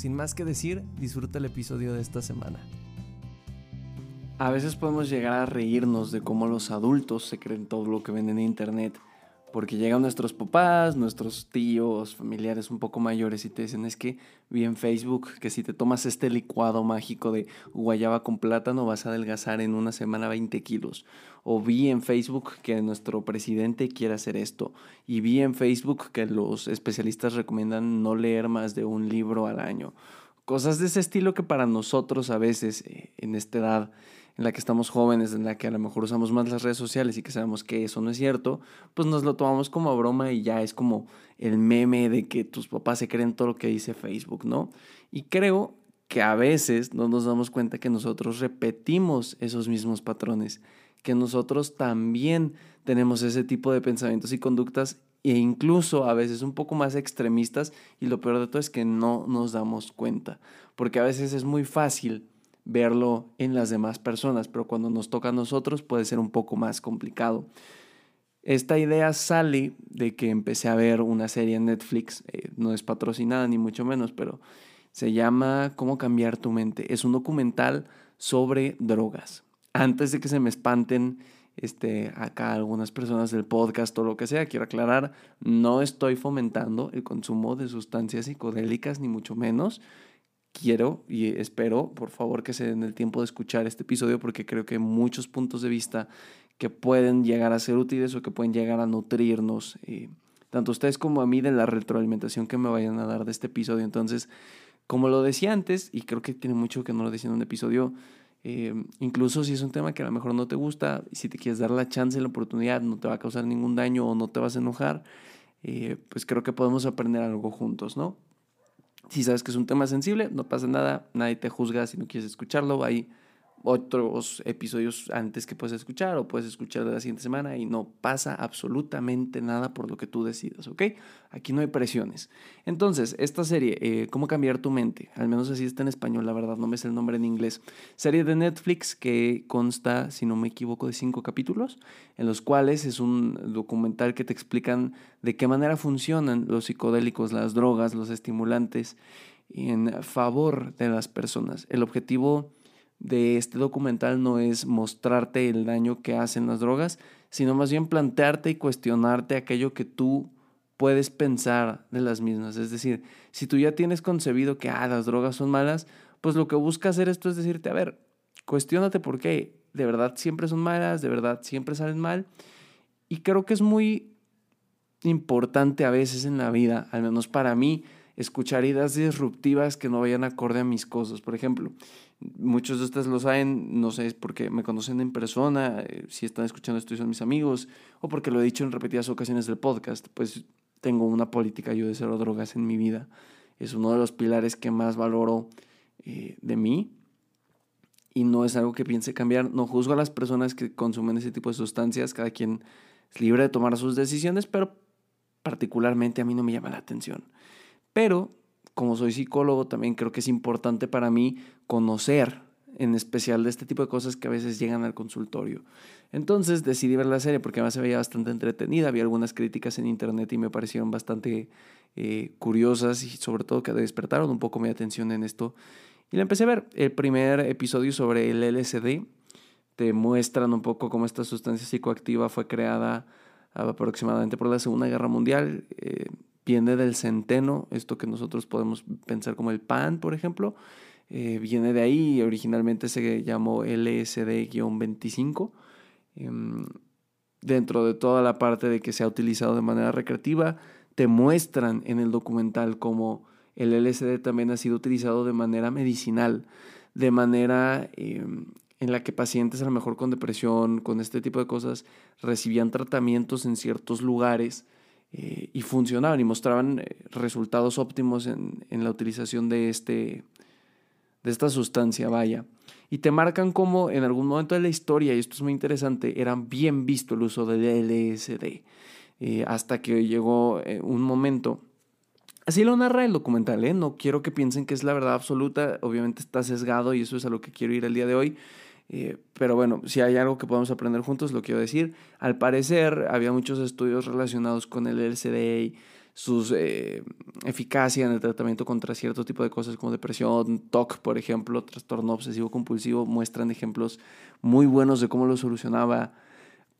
Sin más que decir, disfruta el episodio de esta semana. A veces podemos llegar a reírnos de cómo los adultos se creen todo lo que ven en internet porque llegan nuestros papás, nuestros tíos, familiares un poco mayores y te dicen es que vi en Facebook que si te tomas este licuado mágico de guayaba con plátano vas a adelgazar en una semana 20 kilos. O vi en Facebook que nuestro presidente quiere hacer esto. Y vi en Facebook que los especialistas recomiendan no leer más de un libro al año. Cosas de ese estilo que para nosotros a veces eh, en esta edad en la que estamos jóvenes, en la que a lo mejor usamos más las redes sociales y que sabemos que eso no es cierto, pues nos lo tomamos como broma y ya es como el meme de que tus papás se creen todo lo que dice Facebook, ¿no? Y creo que a veces no nos damos cuenta que nosotros repetimos esos mismos patrones, que nosotros también tenemos ese tipo de pensamientos y conductas e incluso a veces un poco más extremistas y lo peor de todo es que no nos damos cuenta, porque a veces es muy fácil verlo en las demás personas, pero cuando nos toca a nosotros puede ser un poco más complicado. Esta idea sale de que empecé a ver una serie en Netflix, eh, no es patrocinada ni mucho menos, pero se llama Cómo cambiar tu mente. Es un documental sobre drogas. Antes de que se me espanten este, acá algunas personas del podcast o lo que sea, quiero aclarar, no estoy fomentando el consumo de sustancias psicodélicas, ni mucho menos quiero y espero, por favor, que se den el tiempo de escuchar este episodio porque creo que hay muchos puntos de vista que pueden llegar a ser útiles o que pueden llegar a nutrirnos, eh, tanto ustedes como a mí, de la retroalimentación que me vayan a dar de este episodio. Entonces, como lo decía antes, y creo que tiene mucho que no lo decía en un episodio, eh, incluso si es un tema que a lo mejor no te gusta, si te quieres dar la chance, la oportunidad, no te va a causar ningún daño o no te vas a enojar, eh, pues creo que podemos aprender algo juntos, ¿no? Si sabes que es un tema sensible, no pasa nada, nadie te juzga si no quieres escucharlo. Hay otros episodios antes que puedes escuchar o puedes escuchar de la siguiente semana y no pasa absolutamente nada por lo que tú decidas, ¿ok? Aquí no hay presiones. Entonces, esta serie, eh, ¿Cómo cambiar tu mente? Al menos así está en español, la verdad, no me sé el nombre en inglés. Serie de Netflix que consta, si no me equivoco, de cinco capítulos, en los cuales es un documental que te explican de qué manera funcionan los psicodélicos, las drogas, los estimulantes en favor de las personas. El objetivo de este documental no es mostrarte el daño que hacen las drogas, sino más bien plantearte y cuestionarte aquello que tú puedes pensar de las mismas. Es decir, si tú ya tienes concebido que ah, las drogas son malas, pues lo que busca hacer esto es decirte, a ver, cuestionate por qué. De verdad siempre son malas, de verdad siempre salen mal. Y creo que es muy importante a veces en la vida, al menos para mí, escuchar ideas disruptivas que no vayan acorde a mis cosas. Por ejemplo, muchos de ustedes lo saben, no sé, es porque me conocen en persona, eh, si están escuchando esto y son mis amigos, o porque lo he dicho en repetidas ocasiones del podcast, pues tengo una política yo de cero drogas en mi vida. Es uno de los pilares que más valoro eh, de mí y no es algo que piense cambiar. No juzgo a las personas que consumen ese tipo de sustancias, cada quien es libre de tomar sus decisiones, pero particularmente a mí no me llama la atención. Pero como soy psicólogo, también creo que es importante para mí conocer en especial de este tipo de cosas que a veces llegan al consultorio. Entonces decidí ver la serie porque además se veía bastante entretenida, había algunas críticas en internet y me parecieron bastante eh, curiosas y sobre todo que despertaron un poco mi atención en esto. Y la empecé a ver. El primer episodio sobre el LSD te muestran un poco cómo esta sustancia psicoactiva fue creada aproximadamente por la Segunda Guerra Mundial. Eh, viene del centeno, esto que nosotros podemos pensar como el pan, por ejemplo, eh, viene de ahí, originalmente se llamó LSD-25. Em, dentro de toda la parte de que se ha utilizado de manera recreativa, te muestran en el documental cómo el LSD también ha sido utilizado de manera medicinal, de manera em, en la que pacientes a lo mejor con depresión, con este tipo de cosas, recibían tratamientos en ciertos lugares eh, y funcionaban y mostraban eh, resultados óptimos en, la utilización de este, de esta sustancia, vaya. Y te marcan como en algún momento de la historia, y esto es muy interesante, era bien visto el uso del LSD. Eh, hasta que llegó un momento. Así lo narra el documental, ¿eh? No quiero que piensen que es la verdad absoluta, obviamente está sesgado y eso es a lo que quiero ir el día de hoy. Eh, pero bueno, si hay algo que podemos aprender juntos, lo quiero decir. Al parecer, había muchos estudios relacionados con el LSD y sus eh, eficacia en el tratamiento contra cierto tipo de cosas como depresión, TOC, por ejemplo, trastorno obsesivo compulsivo, muestran ejemplos muy buenos de cómo lo solucionaba.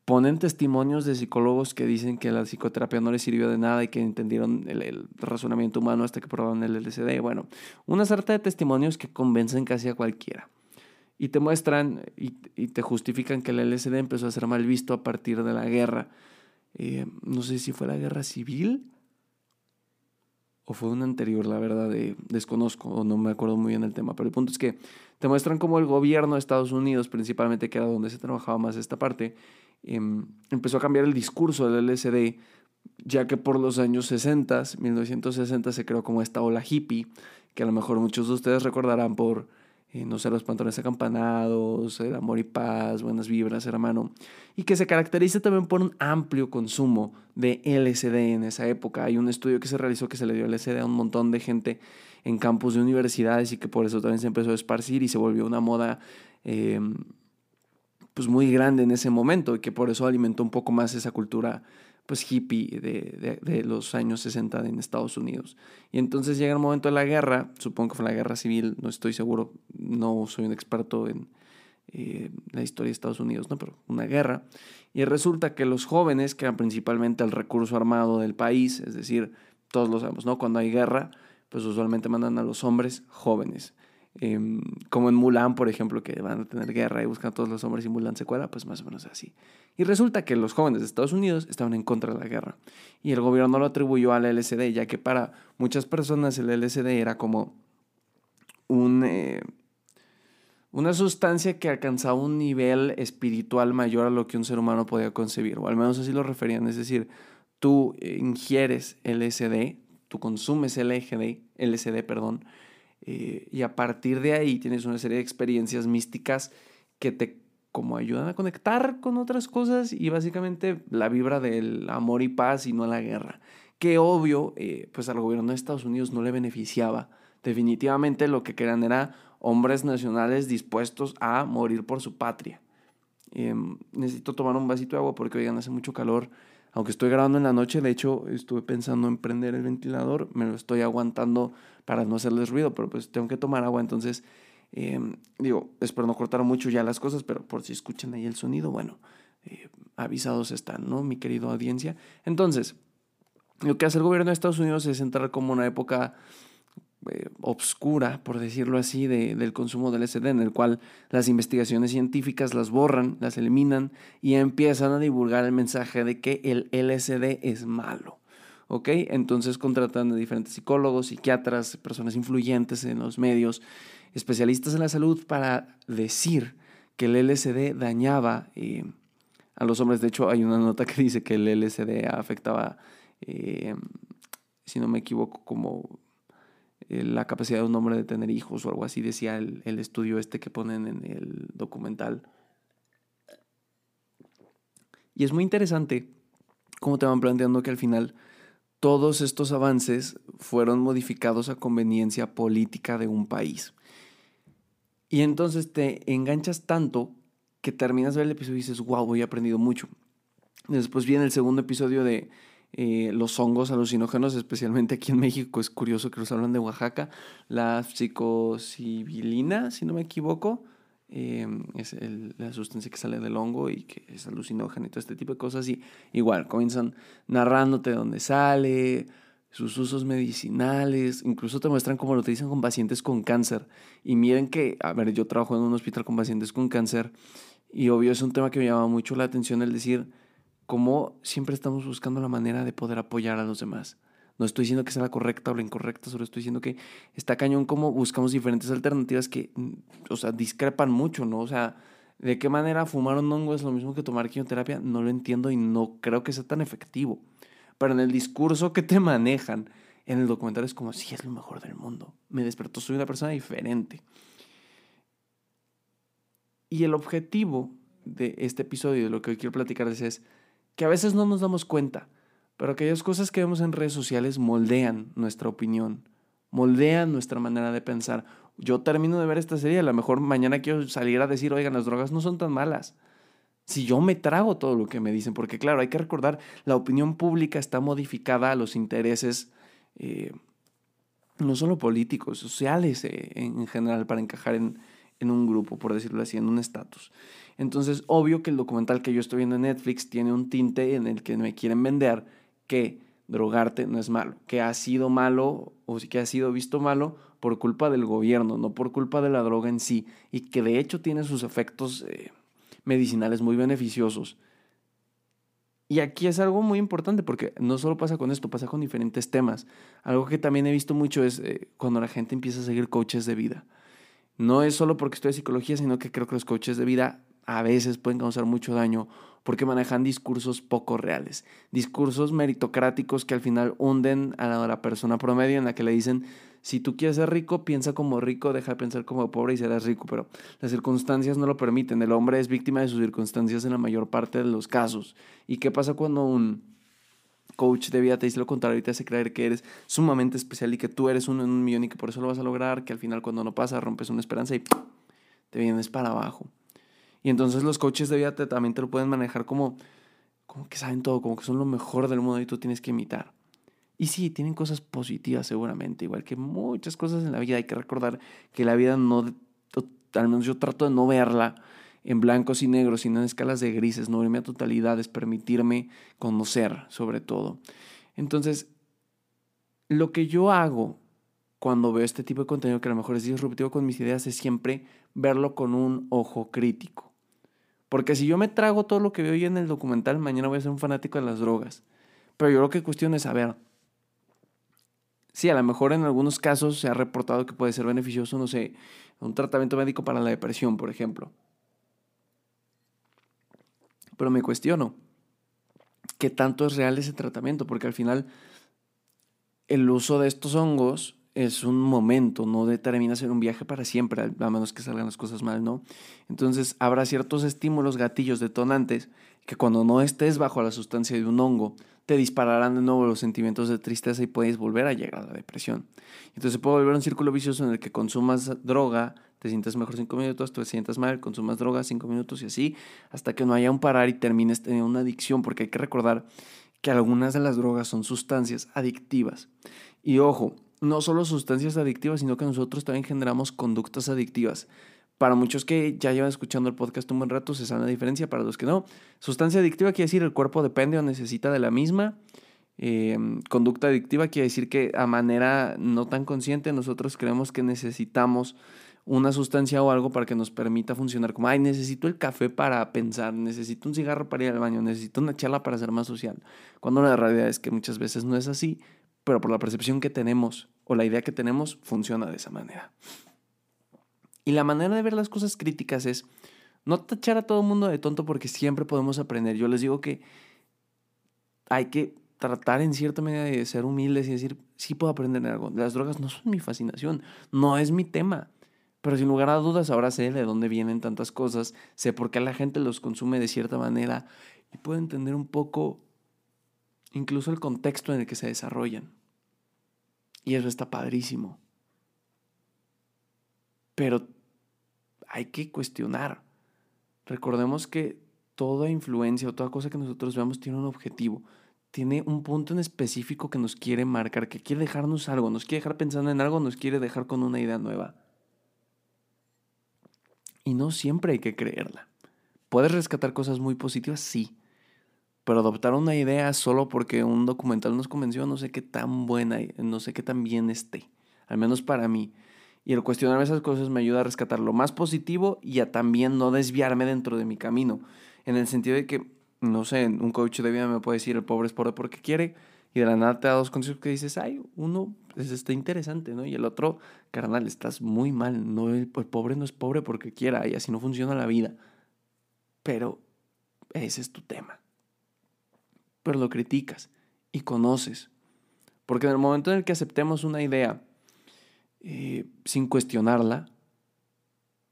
Ponen testimonios de psicólogos que dicen que la psicoterapia no les sirvió de nada y que entendieron el, el razonamiento humano hasta que probaron el LSD. Bueno, una sarta de testimonios que convencen casi a cualquiera y te muestran y, te justifican que el LSD empezó a ser mal visto a partir de la guerra. Eh, no sé si fue la guerra civil o fue una anterior, la verdad, desconozco o no me acuerdo muy bien el tema, pero el punto es que te muestran cómo el gobierno de Estados Unidos, principalmente que era donde se trabajaba más esta parte, em, empezó a cambiar el discurso del LSD, ya que por los años 60, 1960, se creó como esta ola hippie, que a lo mejor muchos de ustedes recordarán por no sé, los pantalones acampanados, el amor y paz, buenas vibras, hermano, y que se caracteriza también por un amplio consumo de LSD en esa época. Hay un estudio que se realizó que se le dio LSD a un montón de gente en campus de universidades y que por eso también se empezó a esparcir y se volvió una moda em, pues muy grande en ese momento y que por eso alimentó un poco más esa cultura pues hippie de, de, los años 60 en Estados Unidos. Y entonces llega el momento de la guerra, supongo que fue la guerra civil, no estoy seguro, no soy un experto en eh, la historia de Estados Unidos, no, pero una guerra. Y resulta que los jóvenes, que principalmente el recurso armado del país, es decir, todos lo sabemos, ¿no? Cuando hay guerra, pues usualmente mandan a los hombres jóvenes. Em, como en Mulan, por ejemplo, que van a tener guerra y buscan a todos los hombres y Mulan se cuela, pues más o menos así. Y resulta que los jóvenes de Estados Unidos estaban en contra de la guerra. Y el gobierno lo atribuyó al LSD, ya que para muchas personas el LSD era como un, eh, una sustancia que alcanzaba un nivel espiritual mayor a lo que un ser humano podía concebir, o al menos así lo referían. Es decir, tú ingieres LSD, tú consumes LSD, LSD perdón, eh, y a partir de ahí tienes una serie de experiencias místicas que te como ayudan a conectar con otras cosas y básicamente la vibra del amor y paz y no la guerra. Que obvio, eh, pues al gobierno de Estados Unidos no le beneficiaba. Definitivamente lo que querían era hombres nacionales dispuestos a morir por su patria. Em, necesito tomar un vasito de agua porque, oigan, hace mucho calor. Aunque estoy grabando en la noche, de hecho, estuve pensando en prender el ventilador, me lo estoy aguantando para no hacerles ruido, pero pues tengo que tomar agua, entonces, em, digo, espero no cortar mucho ya las cosas, pero por si escuchan ahí el sonido, bueno, eh, avisados están, ¿no? Mi querido audiencia. Entonces, lo que hace el gobierno de Estados Unidos es entrar como una época eh, obscura, por decirlo así, de, del consumo del LSD, en el cual las investigaciones científicas las borran, las eliminan y empiezan a divulgar el mensaje de que el LSD es malo. ¿Ok? Entonces contratan a diferentes psicólogos, psiquiatras, personas influyentes en los medios, especialistas en la salud para decir que el LSD dañaba eh, a los hombres. De hecho, hay una nota que dice que el LSD afectaba, eh, si no me equivoco, como eh, la capacidad de un hombre de tener hijos o algo así, decía el, el estudio este que ponen en el documental. Y es muy interesante cómo te van planteando que al final todos estos avances fueron modificados a conveniencia política de un país. Y entonces te enganchas tanto que terminas de ver el episodio y dices, wow, he aprendido mucho. Después viene el segundo episodio de eh, los hongos alucinógenos, especialmente aquí en México, es curioso que nos hablan de Oaxaca, la psicosibilina, si no me equivoco, eh, es la sustancia que sale del hongo y que es alucinógena y todo este tipo de cosas, y igual comienzan narrándote de dónde sale, sus usos medicinales, incluso te muestran cómo lo utilizan con pacientes con cáncer. Y miren que, a ver, yo trabajo en un hospital con pacientes con cáncer y obvio es un tema que me llama mucho la atención el decir, como siempre estamos buscando la manera de poder apoyar a los demás. No estoy diciendo que sea la correcta o la incorrecta, solo estoy diciendo que está cañón como buscamos diferentes alternativas que, mm, o sea, discrepan mucho, ¿no? O sea, ¿de qué manera fumar un hongo es lo mismo que tomar quimioterapia? No lo entiendo y no creo que sea tan efectivo. Pero en el discurso que te manejan en el documental es como, sí, es lo mejor del mundo. Me despertó, soy una persona diferente. Y el objetivo de este episodio, de lo que hoy quiero platicarles, es que a veces no nos damos cuenta, pero aquellas cosas que vemos en redes sociales moldean nuestra opinión, moldean nuestra manera de pensar. Yo termino de ver esta serie, a lo mejor mañana quiero salir a decir, oigan, las drogas no son tan malas. Si yo me trago todo lo que me dicen, porque claro, hay que recordar, la opinión pública está modificada a los intereses, eh, no solo políticos, sociales eh, en general, para encajar en, en un grupo, por decirlo así, en un estatus. Entonces, obvio que el documental que yo estoy viendo en Netflix tiene un tinte en el que me quieren vender que drogarte no es malo, que ha sido malo o que ha sido visto malo por culpa del gobierno, no por culpa de la droga en sí, y que de hecho tiene sus efectos eh, medicinales muy beneficiosos. Y aquí es algo muy importante porque no solo pasa con esto, pasa con diferentes temas. Algo que también he visto mucho es eh, cuando la gente empieza a seguir coaches de vida. No es solo porque estoy en psicología, sino que creo que los coaches de vida a veces pueden causar mucho daño porque manejan discursos poco reales, discursos meritocráticos que al final hunden a la, persona promedio en la que le dicen, si tú quieres ser rico, piensa como rico, deja de pensar como pobre y serás rico, pero las circunstancias no lo permiten, el hombre es víctima de sus circunstancias en la mayor parte de los casos. ¿Y qué pasa cuando un coach de vida te dice lo contrario y te hace creer que eres sumamente especial y que tú eres uno en un millón y que por eso lo vas a lograr, que al final cuando no pasa rompes una esperanza y te vienes para abajo. Y entonces los coaches de vida también te lo pueden manejar como, como que saben todo, como que son lo mejor del mundo y tú tienes que imitar. Y sí, tienen cosas positivas seguramente, igual que muchas cosas en la vida. Hay que recordar que la vida no, al menos yo trato de no verla en blancos y negros, sino en escalas de grises, no irme a totalidades, permitirme conocer sobre todo. Entonces, lo que yo hago cuando veo este tipo de contenido que a lo mejor es disruptivo con mis ideas es siempre verlo con un ojo crítico. Porque si yo me trago todo lo que veo hoy en el documental, mañana voy a ser un fanático de las drogas. Pero yo lo que cuestiono es saber. Sí, a lo mejor en algunos casos se ha reportado que puede ser beneficioso, no sé, un tratamiento médico para la depresión, por ejemplo. Pero me cuestiono, ¿qué tanto es real ese tratamiento? Porque al final el uso de estos hongos es un momento, no determina ser un viaje para siempre, a menos que salgan las cosas mal, ¿no? Entonces habrá ciertos estímulos, gatillos, detonantes, que cuando no estés bajo la sustancia de un hongo, te dispararán de nuevo los sentimientos de tristeza y puedes volver a llegar a la depresión. Entonces se puede volver un círculo vicioso en el que consumas droga, te sientes mejor cinco minutos, te sientas mal, consumas droga cinco minutos y así, hasta que no haya un parar y termines teniendo una adicción, porque hay que recordar que algunas de las drogas son sustancias adictivas. Y ojo, no solo sustancias adictivas, sino que nosotros también generamos conductas adictivas. Para muchos que ya llevan escuchando el podcast un buen rato, se sabe la diferencia. Para los que no, sustancia adictiva quiere decir el cuerpo depende o necesita de la misma. Em, conducta adictiva quiere decir que a manera no tan consciente nosotros creemos que necesitamos una sustancia o algo para que nos permita funcionar como, ay, necesito el café para pensar, necesito un cigarro para ir al baño, necesito una charla para ser más social. Cuando la realidad es que muchas veces no es así, pero por la percepción que tenemos o la idea que tenemos, funciona de esa manera. Y la manera de ver las cosas críticas es no tachar a todo el mundo de tonto porque siempre podemos aprender. Yo les digo que hay que tratar en cierta medida de ser humildes y decir, sí puedo aprender algo. Las drogas no son mi fascinación, no es mi tema. Pero sin lugar a dudas, ahora sé de dónde vienen tantas cosas, sé por qué la gente los consume de cierta manera y puedo entender un poco incluso el contexto en el que se desarrollan. Y eso está padrísimo. Pero hay que cuestionar. Recordemos que toda influencia o toda cosa que nosotros veamos tiene un objetivo, tiene un punto en específico que nos quiere marcar, que quiere dejarnos algo, nos quiere dejar pensando en algo, nos quiere dejar con una idea nueva. Y no siempre hay que creerla. ¿Puedes rescatar cosas muy positivas? Sí. Pero adoptar una idea solo porque un documental nos convenció, no sé qué tan buena, no sé qué tan bien esté. Al menos para mí. Y el cuestionar esas cosas me ayuda a rescatar lo más positivo y a también no desviarme dentro de mi camino. En el sentido de que, no sé, un coach de vida me puede decir el pobre es pobre porque quiere. Y de la nada te da dos consejos que dices, ay, uno pues, está interesante, ¿no? Y el otro, carnal, estás muy mal. No, el, pobre no es pobre porque quiera y así no funciona la vida. Pero ese es tu tema. Pero lo criticas y conoces. Porque en el momento en el que aceptemos una idea eh, sin cuestionarla,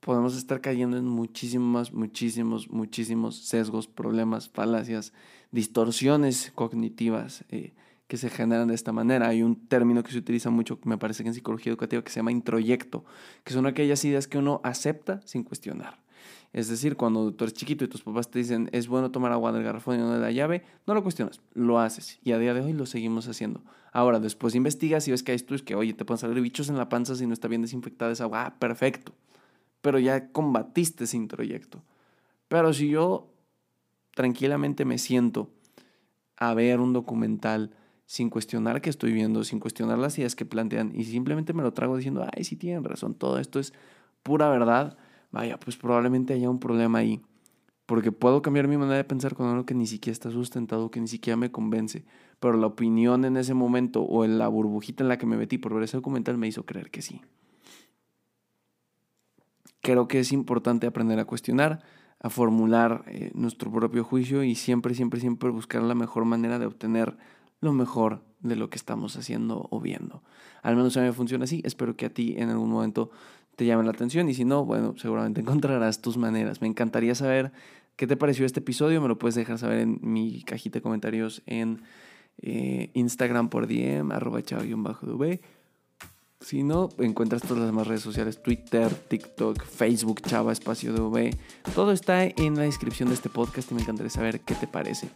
podemos estar cayendo en muchísimos, muchísimos, muchísimos sesgos, problemas, falacias, distorsiones cognitivas eh, que se generan de esta manera. Hay un término que se utiliza mucho, me parece que en psicología educativa, que se llama introyecto, que son aquellas ideas que uno acepta sin cuestionar. Es decir, cuando tú eres chiquito y tus papás te dicen es bueno tomar agua del garrafón y no de la llave, no lo cuestionas, lo haces. Y a día de hoy lo seguimos haciendo. Ahora, después investigas y ves que hay estudios que, oye, te pueden salir bichos en la panza si no está bien desinfectada esa agua. Ah, perfecto. Pero ya combatiste ese introyecto. Pero si yo tranquilamente me siento a ver un documental sin cuestionar que estoy viendo, sin cuestionar las ideas que plantean y simplemente me lo trago diciendo, ay, sí tienen razón, todo esto es pura verdad vaya, pues probablemente haya un problema ahí. Porque puedo cambiar mi manera de pensar con algo que ni siquiera está sustentado, que ni siquiera me convence. Pero la opinión en ese momento o en la burbujita en la que me metí por ver ese documental me hizo creer que sí. Creo que es importante aprender a cuestionar, a formular eh, nuestro propio juicio y siempre, siempre, siempre buscar la mejor manera de obtener lo mejor de lo que estamos haciendo o viendo. Al menos a mí me funciona así. Espero que a ti en algún momento te llame la atención y si no, bueno, seguramente encontrarás tus maneras. Me encantaría saber qué te pareció este episodio, me lo puedes dejar saber en mi cajita de comentarios en eh, Instagram por DM, arroba chavo-dv. Si no, encuentras todas las demás redes sociales, Twitter, TikTok, Facebook, Chava, Espacio DV. Todo está en la descripción de este podcast y me encantaría saber qué te parece.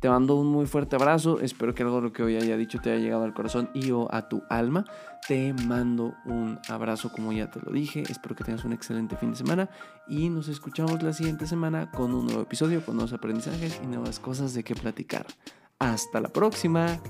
Te mando un muy fuerte abrazo, espero que algo de lo que hoy haya dicho te haya llegado al corazón y o a tu alma. Te mando un abrazo como ya te lo dije, espero que tengas un excelente fin de semana y nos escuchamos la siguiente semana con un nuevo episodio, con nuevos aprendizajes y nuevas cosas de qué platicar. Hasta la próxima.